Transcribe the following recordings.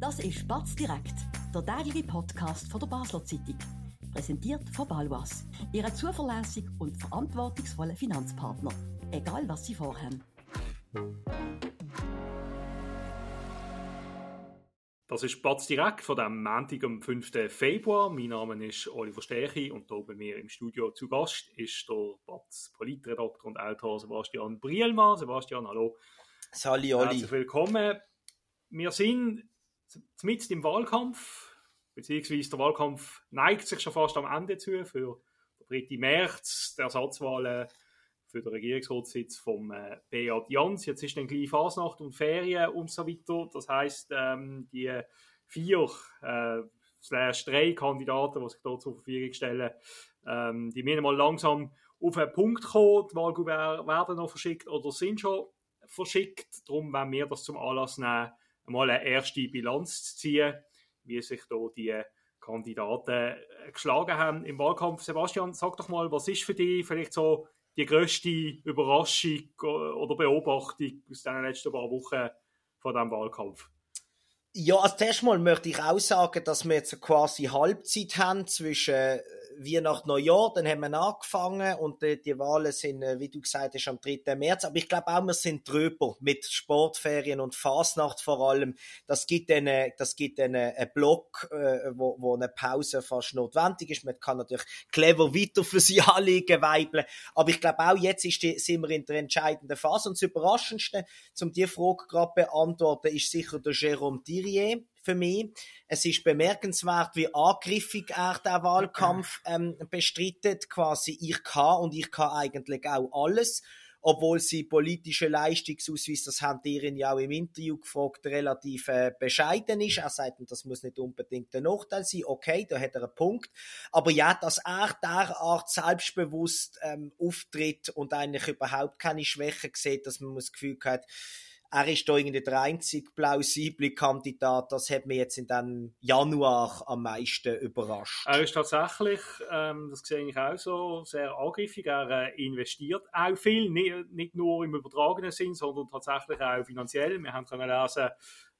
Das ist Batz direkt, der tägliche Podcast von der Basler Zeitung. Präsentiert von Balwas, Ihrem zuverlässigen und verantwortungsvollen Finanzpartner. Egal was Sie vorhaben. Das ist Batz direkt von dem Montag am 5. Februar. Mein Name ist Oliver Stechi und hier bei mir im Studio zu Gast ist der Batz Politredakteur und Autor Sebastian Brielmann. Sebastian, hallo. Sali Oli. Herzlich willkommen. Wir sind mitten im Wahlkampf, beziehungsweise der Wahlkampf neigt sich schon fast am Ende zu für den 3. März, der Ersatzwahlen für den Regierungsratssitz vom äh, Beat Jans. Jetzt ist dann gleich Fasnacht und Ferien und so weiter. Das heißt, ähm, die vier äh, slash drei Kandidaten, die sich dort zur Verfügung stellen, ähm, die müssen mal langsam auf einen Punkt kommen. Die Wahlkuvert werden noch verschickt oder sind schon verschickt. Darum wollen wir das zum Anlass nehmen, mal eine erste Bilanz zu ziehen, wie sich da die Kandidaten äh, geschlagen haben im Wahlkampf. Sebastian, sag doch mal, was ist für dich vielleicht so die größte Überraschung oder Beobachtung aus den letzten paar Wochen von diesem Wahlkampf? Ja, als erstes Mal möchte ich auch sagen, dass wir jetzt quasi Halbzeit haben zwischen Weihnachten, Neujahr, dann haben wir angefangen und die, die Wahlen sind, äh, wie du gesagt hast, am 3. März. Aber ich glaube auch, wir sind drüber mit Sportferien und Fasnacht vor allem. Das gibt dann, das gibt dann einen Block, äh, wo, wo eine Pause fast notwendig ist. Man kann natürlich clever weiter für sie anlegen, weibeln. Aber ich glaube auch, jetzt ist die, sind wir in der entscheidenden Phase. Und das Überraschendste, um diese Frage gerade beantworten, ist sicher der Jérôme Thirier für mich. Es ist bemerkenswert, wie angriffig er den Wahlkampf ähm, bestreitet. Quasi, ich kann und ich kann eigentlich auch alles. Obwohl sie politische Leistungsausweis, das haben die ihn ja auch im Interview gefragt, relativ äh, bescheiden ist. Er sagt, das muss nicht unbedingt der Nachteil sein. Okay, da hat er einen Punkt. Aber ja, dass er derart selbstbewusst ähm, auftritt und eigentlich überhaupt keine Schwäche sieht, dass man das Gefühl hat, er ist da irgendwie der einzige plausible Kandidat. Das hat mich jetzt in dem Januar am meisten überrascht. Er ist tatsächlich, ähm, das sehe ich auch so, sehr angriffig. Er äh, investiert auch viel, nicht, nicht, nur im übertragenen Sinn, sondern tatsächlich auch finanziell. Wir haben können lesen,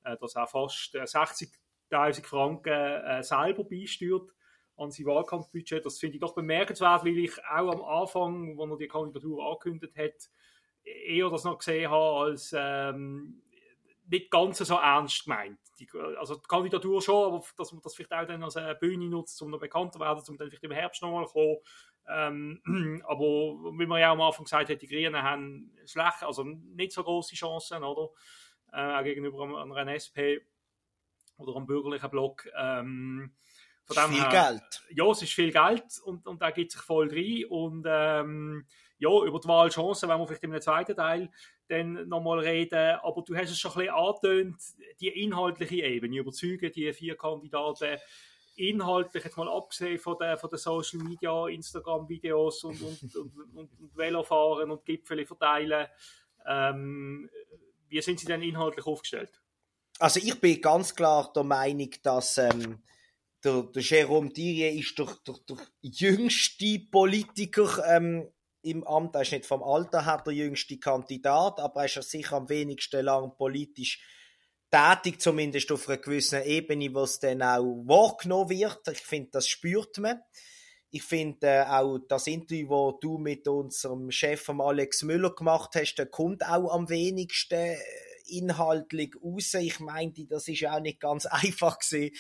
äh, dass er fast 60.000 äh, Franken äh, selber beisteuert an sein Wahlkampfbudget. Das finde ich doch bemerkenswert, weil ich auch am Anfang, als er die Kandidatur angekündigt hat, eher das noch gesehen habe als ähm, nicht ganz so ernst gemeint. Die, also die Kandidatur schon, aber dass man das vielleicht auch dann als eine Bühne nutzt, um noch bekannter zu werden, um dann vielleicht im Herbst nochmal zu kommen. Ähm, aber wie man ja am Anfang gesagt hat, die Grünen haben schlecht, also nicht so große Chancen, oder? Äh, auch gegenüber einer SP oder einem bürgerlichen Block. Ähm, von viel her, Geld. Ja, es ist viel Geld und, und da geht sich voll rein. Und ähm, ja, über die Wahlchancen wenn wir vielleicht im zweiten Teil dann nochmal reden. Aber du hast es schon ein bisschen angetönt, die inhaltliche Ebene, überzeugen die vier Kandidaten inhaltlich, jetzt mal abgesehen von den, von den Social Media, Instagram-Videos und, und, und, und, und Velofahren und Gipfel verteilen. Ähm, wie sind sie denn inhaltlich aufgestellt? Also ich bin ganz klar der Meinung, dass ähm, der, der Jérôme Thierry ist der, der, der jüngste Politiker ähm, im Amt. Er ist nicht vom Alter her der jüngste Kandidat, aber er ist ja sicher am wenigsten lang politisch tätig, zumindest auf einer gewissen Ebene, wo es dann auch wahrgenommen wird. Ich finde, das spürt man. Ich finde äh, auch das Interview, das du mit unserem Chef Alex Müller gemacht hast, der kommt auch am wenigsten äh, inhaltlich raus. Ich meinte, das ist auch nicht ganz einfach gewesen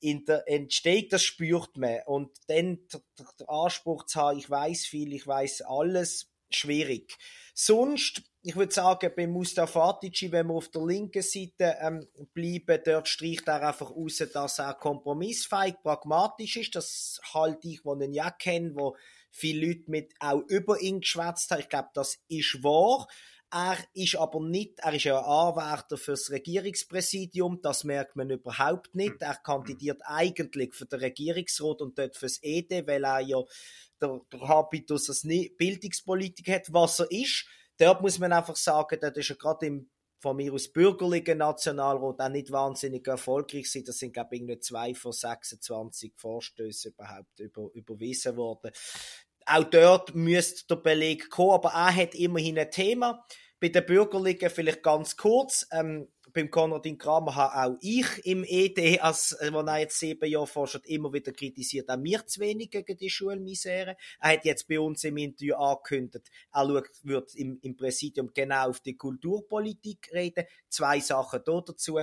in der Entstehung, das spürt man. Und dann der Anspruch zu haben, ich weiß viel, ich weiß alles, schwierig. Sonst, ich würde sagen, bei Mustafa Atici, wenn wir auf der linken Seite ähm, bleiben, dort streicht er einfach aus, dass er kompromissfähig, pragmatisch ist. Das halte ich, wo ihn ja kenne, wo viele Leute mit auch über ihn geschwätzt haben. Ich glaube, das ist wahr. Er ist aber nicht, er ist ja ein Anwärter fürs Regierungspräsidium, das merkt man überhaupt nicht. Er kandidiert eigentlich für den Regierungsrat und dort fürs ED, weil er ja der, der Habitus als Bildungspolitiker hat, was er ist. Dort muss man einfach sagen, dort ist er gerade im von mir aus bürgerlichen Nationalrat auch nicht wahnsinnig erfolgreich sind. Das sind, glaube ich, nur zwei von 26 Vorstößen überhaupt über, überwiesen worden auch dort müsste der Beleg kommen, aber er hat immerhin ein Thema. Bei den Bürgerlichen vielleicht ganz kurz. Ähm, beim Konradin Kramer habe auch ich im ED, als, äh, er jetzt sieben Jahre forscht, immer wieder kritisiert, auch wir zu wenig gegen die Schulmisere. Er hat jetzt bei uns im Interview angekündigt, er schaut, wird im, im Präsidium genau auf die Kulturpolitik reden. Zwei Sachen da dazu.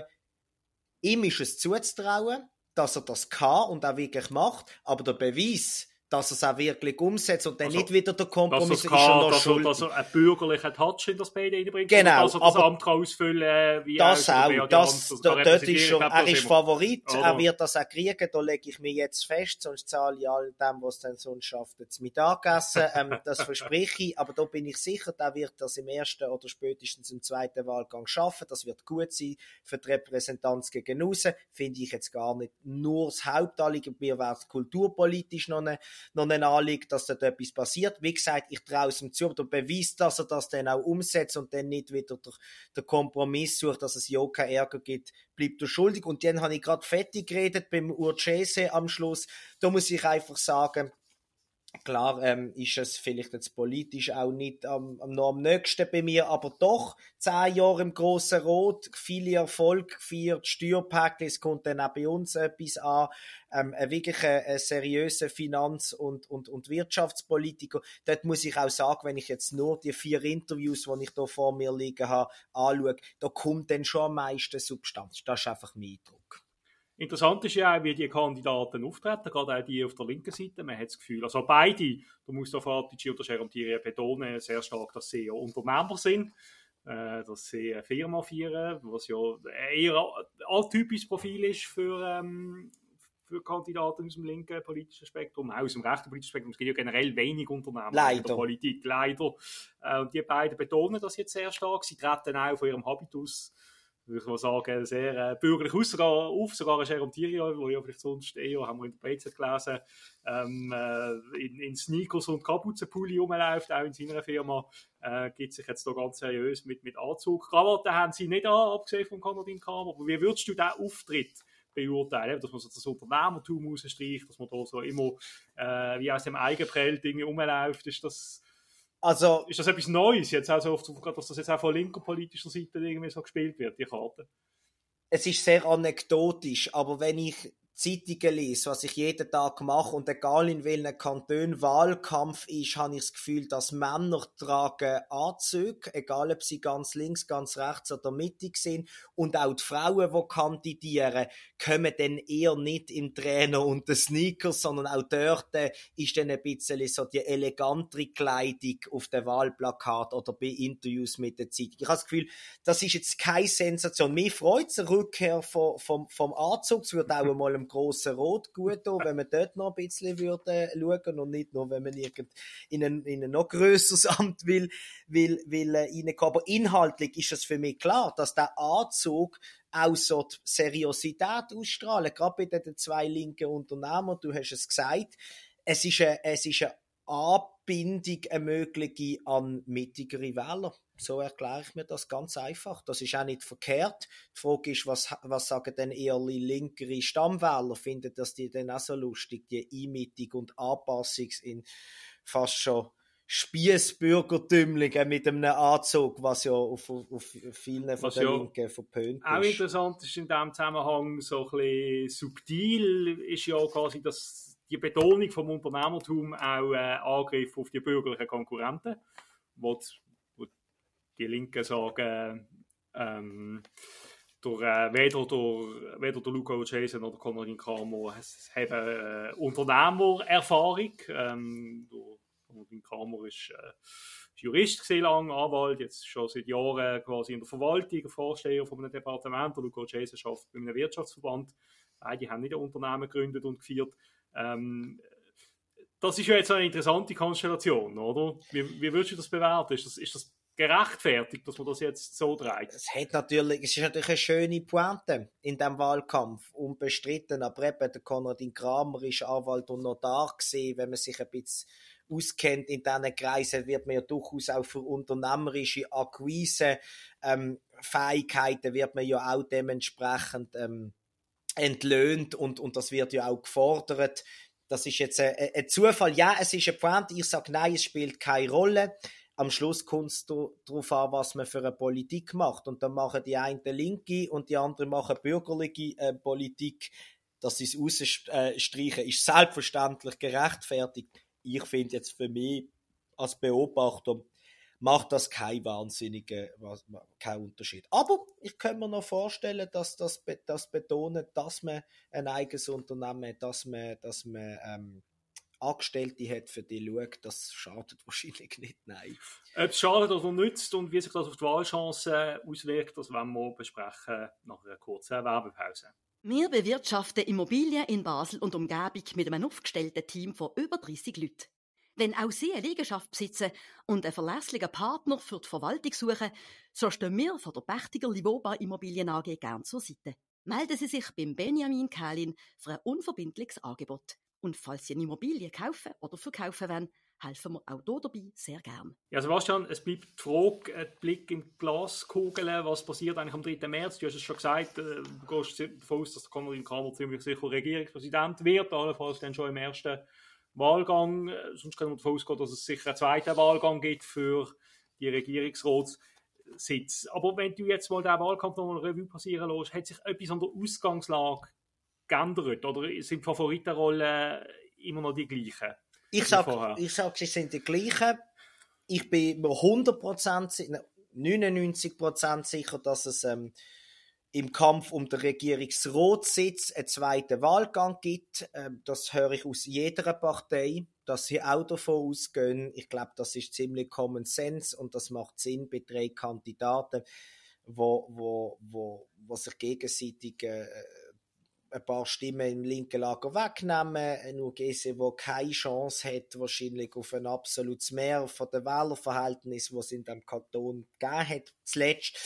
Ihm ist es zuzutrauen, dass er das kann und auch wirklich macht, aber der Beweis, dass er es auch wirklich umsetzt und dann also, nicht wieder der Kompromiss ist er noch dass schuldig. Er, dass er einen bürgerlichen Touch in das PD reinbringt, genau, dass er das Amt kann ausfüllen wie das auch, das, das, da, dort ist schon, er ist Favorit, oder? er wird das auch kriegen, da lege ich mir jetzt fest, sonst zahle ich all dem, was dann sonst schafft, jetzt Mittagessen, ähm, das verspreche ich, aber da bin ich sicher, der wird das im ersten oder spätestens im zweiten Wahlgang schaffen, das wird gut sein für die Repräsentanz gegen aussen, finde ich jetzt gar nicht nur das Hauptanliegen, mir wäre kulturpolitisch noch eine noch ein Anliegen, dass dort etwas passiert. Wie gesagt, ich traue es ihm zu, aber beweist, dass er das dann auch umsetzt und dann nicht wieder der, der Kompromiss sucht, dass es ja keinen Ärger gibt, bleibt er schuldig. Und dann habe ich gerade fettig geredet beim Urchese am Schluss. Da muss ich einfach sagen, Klar ähm, ist es vielleicht jetzt politisch auch nicht am, am, noch am nächsten bei mir, aber doch zehn Jahre im Grossen Rot, viel Erfolg gefeiert, Steuerpäckchen, es kommt dann auch bei uns etwas an, ähm, ein wirklich ein, seriöser Finanz- und, und, und Wirtschaftspolitiker. Dort muss ich auch sagen, wenn ich jetzt nur die vier Interviews, die ich da vor mir liegen habe, anschaue, da kommt dann schon am meisten Substanz. Das ist einfach mein Eindruck. Interessant ist ja auch, wie die Kandidaten auftreten, gerade auch die auf der linken Seite. Man hat das Gefühl, also beide, da muss der Fatici oder Geromtieri betonen, sehr stark, dass sie ja Unternehmer sind, äh, dass sie eine Firma führen, was ja eher ein atypisches Profil ist für, ähm, für Kandidaten aus dem linken politischen Spektrum, auch aus dem rechten politischen Spektrum. Es gibt ja generell wenig Unternehmen leider. in der Politik, leider. Äh, und die beiden betonen das jetzt sehr stark. Sie treten auch von ihrem Habitus würde mal sagen, sehr äh, bürgerlich auf, sogar ein Jerome Thierry, wo ja vielleicht sonst eher, haben wir in der BZ gelesen, ähm, äh, in, in, Sneakers und Kapuzenpulli rumläuft, auch in seiner Firma, äh, gibt sich jetzt da ganz seriös mit, mit Anzug. Krawatte haben sie nicht an, abgesehen von Konradin Kramer, aber wie würdest du diesen Auftritt beurteilen, dass man so das Unternehmertum rausstreicht, dass man da so immer äh, wie aus dem Eigenprell Dinge rumläuft, ist das also, ist das etwas Neues jetzt, also, dass das jetzt auch von linker politischer Seite irgendwie so gespielt wird, die Karte? Es ist sehr anekdotisch, aber wenn ich Zeitungen lese, was ich jeden Tag mache und egal in welchem Kanton Wahlkampf ist, habe ich das Gefühl, dass Männer tragen Anzüge, egal ob sie ganz links, ganz rechts oder mittig sind und auch die Frauen, die kandidieren, kommen dann eher nicht im Trainer und den Sneakers, sondern auch dort ist dann ein bisschen so die elegantere Kleidung auf dem Wahlplakat oder bei Interviews mit der Zeitung. Ich habe das Gefühl, das ist jetzt keine Sensation. Mir freut es eine Rückkehr vom, vom, vom Anzug. Es wird auch einmal im grossen Rot gut tun, wenn man dort noch ein bisschen würde schauen und nicht nur, wenn man irgend in ein, in ein noch grösseres Amt will, will, will äh. Aber inhaltlich ist es für mich klar, dass der Anzug auch so die Seriosität ausstrahlen, gerade bei den zwei linken Unternehmern, du hast es gesagt, es ist eine, es ist eine Anbindung, eine mögliche an mittigere Wähler. So erkläre ich mir das ganz einfach. Das ist auch nicht verkehrt. Die Frage ist, was, was sagen denn eher linkere Stammwähler? Finden das die denn auch so lustig, die Einmittung und Anpassung in fast schon Spießbürgertümlinge mit einem Anzug, was ja auf, auf vielen von den ja Linken verpönt ist. Auch interessant ist in diesem Zusammenhang so ein bisschen subtil, ist ja quasi dass die Betonung vom Unternehmertum auch äh, Angriff auf die bürgerlichen Konkurrenten, wo die, die Linken sagen, ähm, durch, äh, weder, der, weder der Luca Jason oder Konradin Kramer haben äh, Unternehmererfahrung. Ähm, Martin Kramer ist, äh, Jurist gesehen, lang, Anwalt, jetzt schon seit Jahren quasi in der Verwaltung, Vorsteher von einem Departement. Der Luca Jason arbeitet bei einem Wirtschaftsverband. Beide haben nicht ein Unternehmen gegründet und geführt. Ähm, das ist ja jetzt eine interessante Konstellation, oder? Wie, wie würdest du das bewerten? Ist das, ist das gerechtfertigt, dass man das jetzt so dreht? Es hat natürlich, es ist natürlich eine schöne Pointe in dem Wahlkampf, unbestritten. Aber eben, der Konradin Kramer ist Anwalt und Notar gesehen, wenn man sich ein bisschen auskennt in diesen Kreisen, wird man ja durchaus auch für unternehmerische Akquise ähm, Fähigkeiten wird man ja auch dementsprechend ähm, entlöhnt und, und das wird ja auch gefordert. Das ist jetzt ein, ein Zufall. Ja, es ist ein Point. Ich sage nein, es spielt keine Rolle. Am Schluss kommt es darauf an, was man für eine Politik macht. Und dann machen die einen linke und die anderen machen bürgerliche äh, Politik. Dass sie es rausstreichen, ist selbstverständlich gerechtfertigt. Ich finde jetzt für mich als Beobachter, macht das kein wahnsinniger kein Unterschied. Aber ich kann mir noch vorstellen, dass das, das betont, dass man ein eigenes Unternehmen dass man, dass man ähm, Angestellte hat, für die schaut, das schadet wahrscheinlich nicht, nein. Ob es schadet oder nützt und wie sich das auf die Wahlchancen auswirkt, das werden wir besprechen nach einer kurzen Werbepause. Wir bewirtschaften Immobilien in Basel und Umgebung mit einem aufgestellten Team von über 30 Leuten. Wenn auch Sie eine Liegenschaft besitzen und einen verlässlichen Partner für die Verwaltung suchen, so stehen wir von der Pächtiger Livoba Immobilien AG gern zur Seite. Melden Sie sich beim Benjamin Kählin für ein unverbindliches Angebot. Und falls Sie eine Immobilie kaufen oder verkaufen wollen, helfen wir auch hier dabei sehr gern. Ja, Sebastian, es bleibt die Frage, ein Blick in die Glaskugel, was passiert eigentlich am 3. März? Du hast es schon gesagt, äh, du gehst davon aus, dass der Konradin Kramer ziemlich sicher Regierungspräsident wird, allenfalls dann schon im ersten Wahlgang. Äh, sonst können wir davon ausgehen, dass es sicher einen zweiten Wahlgang gibt für die Regierungsratssitz. Aber wenn du jetzt mal den Wahlkampf nochmal Revue passieren lässt, hat sich etwas an der Ausgangslage geändert? Oder sind die Favoritenrollen immer noch die gleichen? Ich sage, ich sag, sie sind die gleichen. Ich bin mir 100%, 99% sicher, dass es ähm, im Kampf um den Regierungsratssitz einen zweiten Wahlgang gibt. Ähm, das höre ich aus jeder Partei, dass sie auch davon ausgehen. Ich glaube, das ist ziemlich Common Sense und das macht Sinn bei drei Kandidaten, wo, wo, wo, wo sich gegenseitig äh, ein paar Stimmen im linken Lager wegnehmen. Ein UGC, der keine Chance hat, wahrscheinlich auf ein absolutes Mehr von den Wählerverhältnissen, was es in dem Kanton gegeben hat, zuletzt.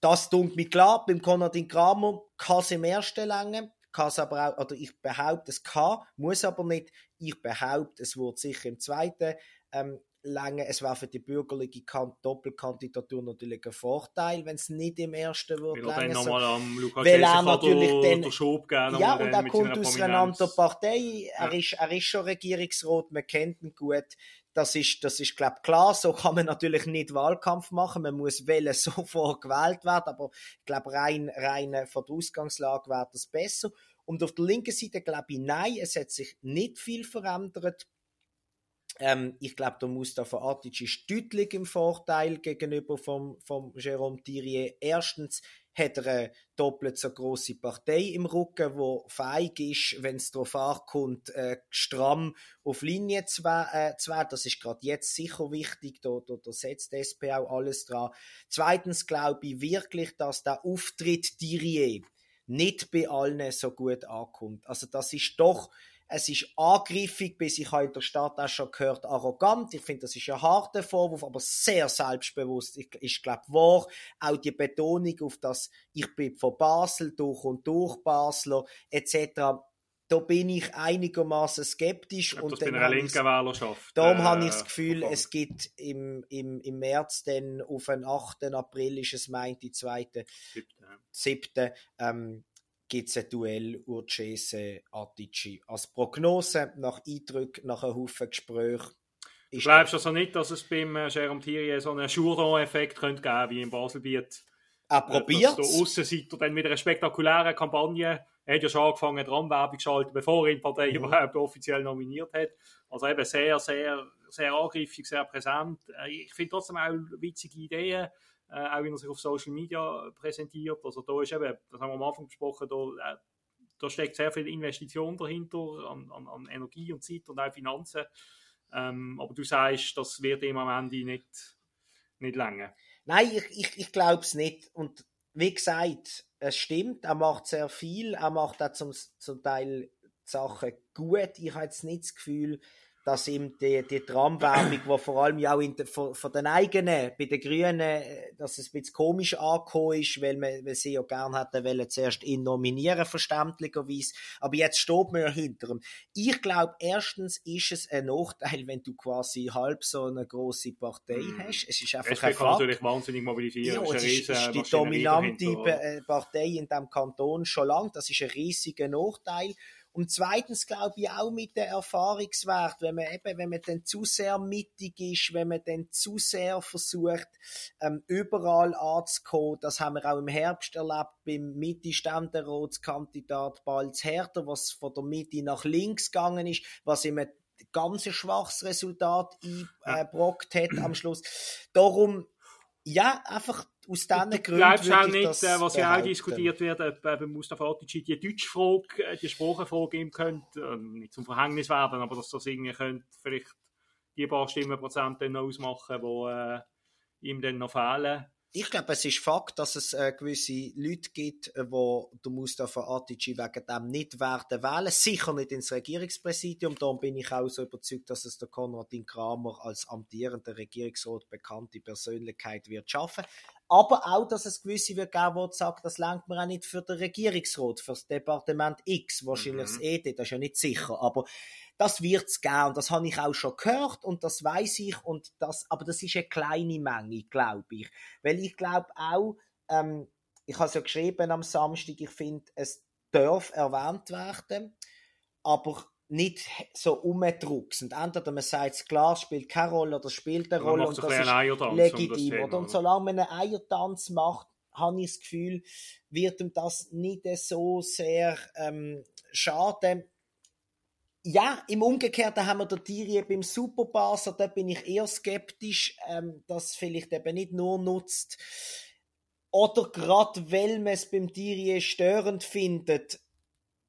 Das tut mir klar, beim Konradin Kramer kann es im ersten Länge, kann aber auch, oder ich behaupte, es kann, muss aber nicht. Ich behaupte, es wird sicher im zweiten ähm, lange. Es war für die bürgerliche Doppelkandidatur natürlich ein Vorteil, wenn es nicht im ersten wird. Am Lukas weil er natürlich den, den Schub geben Ja, und er kommt aus einer anderen Partei. Er, ja. ist, er ist schon Regierungsrat, man kennt ihn gut. Das ist, das ist, glaube klar. So kann man natürlich nicht Wahlkampf machen. Man muss wählen, sofort gewählt werden. Aber ich glaube, rein, rein von der Ausgangslage wäre das besser. Und auf der linken Seite glaube ich, nein, es hat sich nicht viel verändert. Ähm, ich glaube, der Mustafa Atic ist deutlich im Vorteil gegenüber vom, vom Jérôme Thierry. Erstens hat er eine doppelt so große Partei im Rücken, wo feig ist, wenn es darauf ankommt, äh, stramm auf Linie zu, äh, zu werden. Das ist gerade jetzt sicher wichtig. Da, da, da setzt die SP auch alles dran. Zweitens glaube ich wirklich, dass der Auftritt Thierry nicht bei allen so gut ankommt. Also das ist doch es ist angriffig, bis ich habe in der Stadt auch schon gehört, arrogant. Ich finde, das ist ein harter Vorwurf, aber sehr selbstbewusst. Ich, ich glaube, wahr. Auch die Betonung auf das, ich bin von Basel, durch und durch Basler, etc da bin ich einigermaßen skeptisch. Ja, und dann einer linken Wählerschaft. Darum äh, habe ich das Gefühl, verfolgt. es gibt im, im, im März dann auf den 8. April ist es meint, die zweite, siebte, ähm, gibt es ein Duell Urcese-Attici. Als Prognose, nach Eindruck, nach einem Haufen Gesprächen. Du glaubst also nicht, dass es beim äh, Jérôme Thierry so einen Jourdan-Effekt könnte geben wie im Baselbiet? Er probiert es. Der Aussenseiter dann mit einer spektakulären Kampagne, er hat ja schon angefangen, Dramwerbung geschaltet, bevor er die Partei mhm. überhaupt offiziell nominiert hat. Also eben sehr, sehr, sehr angriffig, sehr präsent. Äh, ich finde trotzdem auch witzige Ideen äh, auch wenn er sich auf Social Media präsentiert. Also da ist eben, das haben wir am Anfang besprochen, da, äh, da steckt sehr viel Investition dahinter an, an, an, Energie und Zeit und auch Finanzen. Ähm, aber du sagst, das wird ihm am Ende nicht, nicht länger. Nein, ich, ich, ich glaube es nicht. Und wie gesagt, es stimmt, er macht sehr viel, er macht auch zum, zum Teil Sachen gut. Ich habe jetzt nicht das Gefühl, dass ihm die, die Tramwerbung, die vor allem ja auch in de, von, von, den eigenen, bei den Grünen, dass es ein bisschen komisch angekommen ist, weil, man, weil sie ja gerne hätten wollen, zuerst ihn nominieren, verständlicherweise. Aber jetzt steht man ja hinter ihm. Ich glaube, erstens ist es ein Nachteil, wenn du quasi halb so eine große Partei mm. hast. Es ist einfach ein kann natürlich wahnsinnig mobilisieren. Ja, es ist, ist die dominante dahinter. Partei in diesem Kanton schon lange. Das ist ein riesiger Nachteil. Und zweitens glaube ich auch mit der Erfahrungswert, wenn man eben, wenn man dann zu sehr mittig ist, wenn man dann zu sehr versucht, ähm, überall anzukommen, das haben wir auch im Herbst erlebt beim Mitte-Ständerotskandidat Balz Herter, was von der Mitte nach links gegangen ist, was ein ganz schwaches Resultat eingebrockt hat am Schluss. Darum, ja, einfach aus diesen du Gründen. glaubst auch nicht, äh, was ja auch behaupten. diskutiert wird, ob bei Mustafa Atici die Deutschfrage, äh, die Sprachenfrage ihm könnte, äh, nicht zum Verhängnis werden, aber dass das irgendwie könnte vielleicht die paar Stimmenprozent dann noch ausmachen, die äh, ihm dann noch fehlen. Ich glaube, es ist Fakt, dass es äh, gewisse Leute gibt, äh, wo der Mustafa Atici wegen dem nicht werden wählen. Sicher nicht ins Regierungspräsidium. Darum bin ich auch so überzeugt, dass es der Konradin Kramer als amtierender Regierungsrat bekannte Persönlichkeit wird schaffen. Aber auch, dass es gewisse wird geben, die sagen, das lenkt man auch nicht für den Regierungsrat, für das Departement X, wahrscheinlich Mhm. das ED, das ist ja nicht sicher. Aber das wird's geben. Und das habe ich auch schon gehört und das weiß ich. Und das, aber das ist eine kleine Menge, glaube ich. Weil ich glaube auch, ähm, ich habe es ja geschrieben am Samstag, ich finde, es darf erwähnt werden, aber nicht so umdrucksend. Entweder man sagt es klar, spielt keine Rolle oder spielt eine Rolle und das ist um das legitim. Thema, oder? Und solange man einen Eiertanz macht, habe ich das Gefühl, wird ihm das nicht so sehr ähm, schaden. Ja, im Umgekehrten haben wir der Thierry beim Superbasser, da bin ich eher skeptisch, ähm, dass vielleicht eben nicht nur nutzt. Oder gerade weil man es beim Thierry störend findet,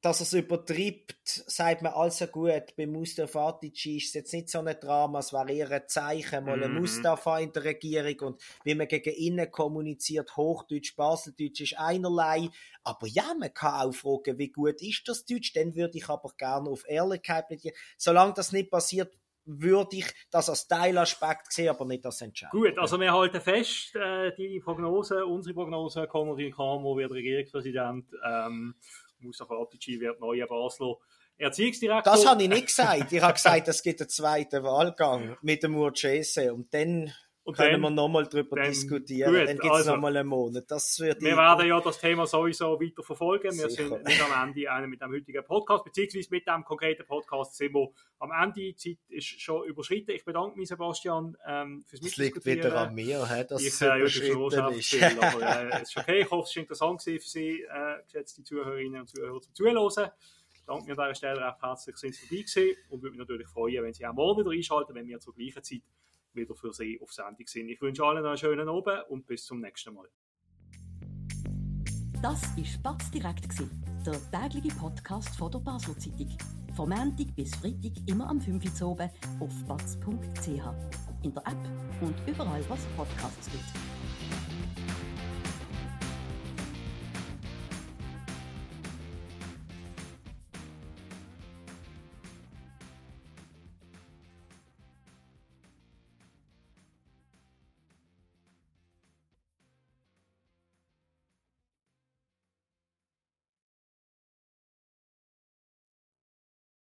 dass er es übertreibt, sagt man also gut, bei Mustafa Atici ist es jetzt nicht so ein Drama, es wäre eher ein Zeichen, mal ein Mhm. Mustafa in der Regierung und wie man gegen innen kommuniziert, Hochdeutsch, Baseldeutsch ist einerlei, aber ja, man kann auch fragen, wie gut ist das Deutsch, dann würde ich aber gerne auf Ehrlichkeit plädieren. Solange das nicht passiert, würde ich das als Teilaspekt sehen, aber nicht als Entscheidung. Gut, also wir halten fest, äh, die Prognose, unsere Prognose, Konradin Kramer wird Regierungspräsident, ähm, Mustafa Atici wird neuer Basler Erziehungsdirektor. Das habe ich nicht gesagt. Ich habe gesagt, es gibt einen zweiten Wahlgang mit dem Urgese und dann Und können dann- wir nochmal darüber dann- diskutieren. gut, dann gibt es also- nochmal einen Monat. Das würde Wir werden ja das Thema sowieso weiter verfolgen. Wir Sicher. sind nicht am Ende einer mit dem heutigen Podcast, beziehungsweise mit dem konkreten Podcast sind wir am Ende. Die Zeit ist schon überschritten. Ich bedanke mich, Sebastian, ähm, fürs Das liegt Mitdiskutieren. wieder an mir, hä, dass ich, es äh, überschritten ist viel, aber äh, es ist okay. Ich hoffe, es war interessant für Sie, äh, geschätzte Zuhörerinnen und Zuhörer, zum Zuhören. Danke mir an dieser Stelle recht herzlich, sind Sie dabei gewesen und würde mich natürlich freuen, wenn Sie auch morgen wieder einschalten, wenn wir zur gleichen Zeit wieder für Sie auf Sendung sind. Ich wünsche allen einen schönen Abend und bis zum nächsten Mal. Das war Spatz direkt, der tägliche Podcast von der Basler Zeitung. Vom Montag bis Freitag immer am 5 Uhr auf batz.ch. In der App und überall, was Podcasts gibt.